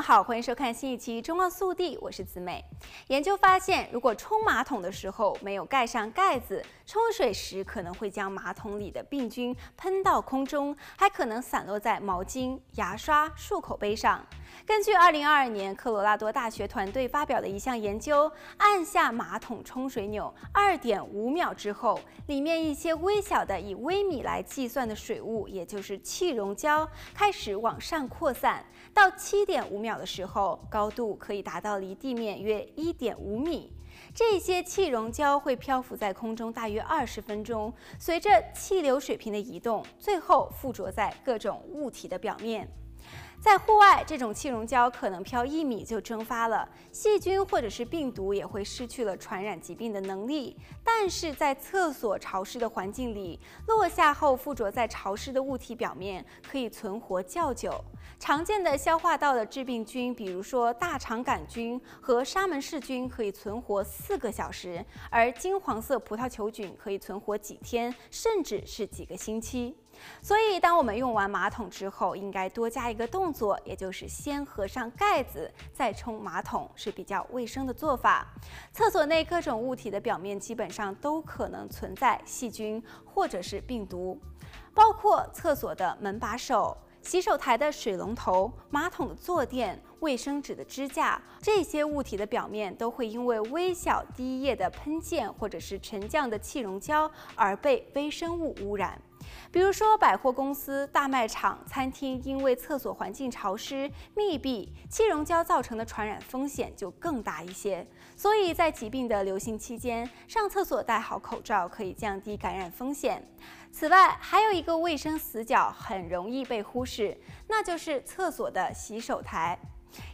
好，欢迎收看新一期《中澳速递》，我是子美。研究发现，如果冲马桶的时候没有盖上盖子，冲水时可能会将马桶里的病菌喷到空中，还可能散落在毛巾、牙刷、漱口杯上。根据2022年科罗拉多大学团队发表的一项研究，按下马桶冲水钮2.5秒之后，里面一些微小的以微米来计算的水雾，也就是气溶胶，开始往上扩散。到7.5秒的时候，高度可以达到离地面约1.5米。这些气溶胶会漂浮在空中大约二十分钟，随着气流水平的移动，最后附着在各种物体的表面。在户外，这种气溶胶可能飘一米就蒸发了，细菌或者是病毒也会失去了传染疾病的能力。但是在厕所潮湿的环境里，落下后附着在潮湿的物体表面，可以存活较久。常见的消化道的致病菌，比如说大肠杆菌和沙门氏菌，可以存活四个小时；而金黄色葡萄球菌可以存活几天，甚至是几个星期。所以，当我们用完马桶之后，应该多加一个动作，也就是先合上盖子，再冲马桶，是比较卫生的做法。厕所内各种物体的表面基本上都可能存在细菌或者是病毒，包括厕所的门把手、洗手台的水龙头、马桶的坐垫、卫生纸的支架，这些物体的表面都会因为微小滴液的喷溅或者是沉降的气溶胶而被微生物污染。比如说，百货公司、大卖场、餐厅，因为厕所环境潮湿、密闭，气溶胶造成的传染风险就更大一些。所以在疾病的流行期间，上厕所戴好口罩可以降低感染风险。此外，还有一个卫生死角很容易被忽视，那就是厕所的洗手台。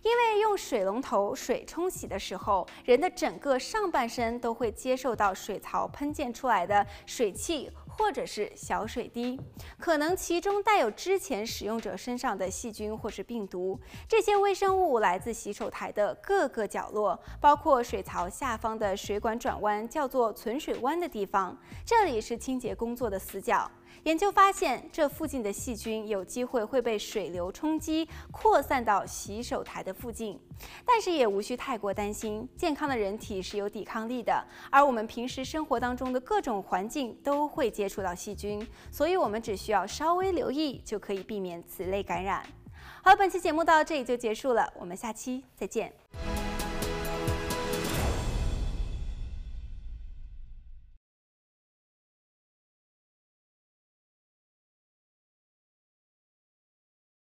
因为用水龙头水冲洗的时候，人的整个上半身都会接受到水槽喷溅出来的水汽。或者是小水滴，可能其中带有之前使用者身上的细菌或是病毒。这些微生物来自洗手台的各个角落，包括水槽下方的水管转弯，叫做存水弯的地方，这里是清洁工作的死角。研究发现，这附近的细菌有机会会被水流冲击，扩散到洗手台的附近。但是也无需太过担心，健康的人体是有抵抗力的，而我们平时生活当中的各种环境都会接触到细菌，所以我们只需要稍微留意，就可以避免此类感染。好，本期节目到这里就结束了，我们下期再见。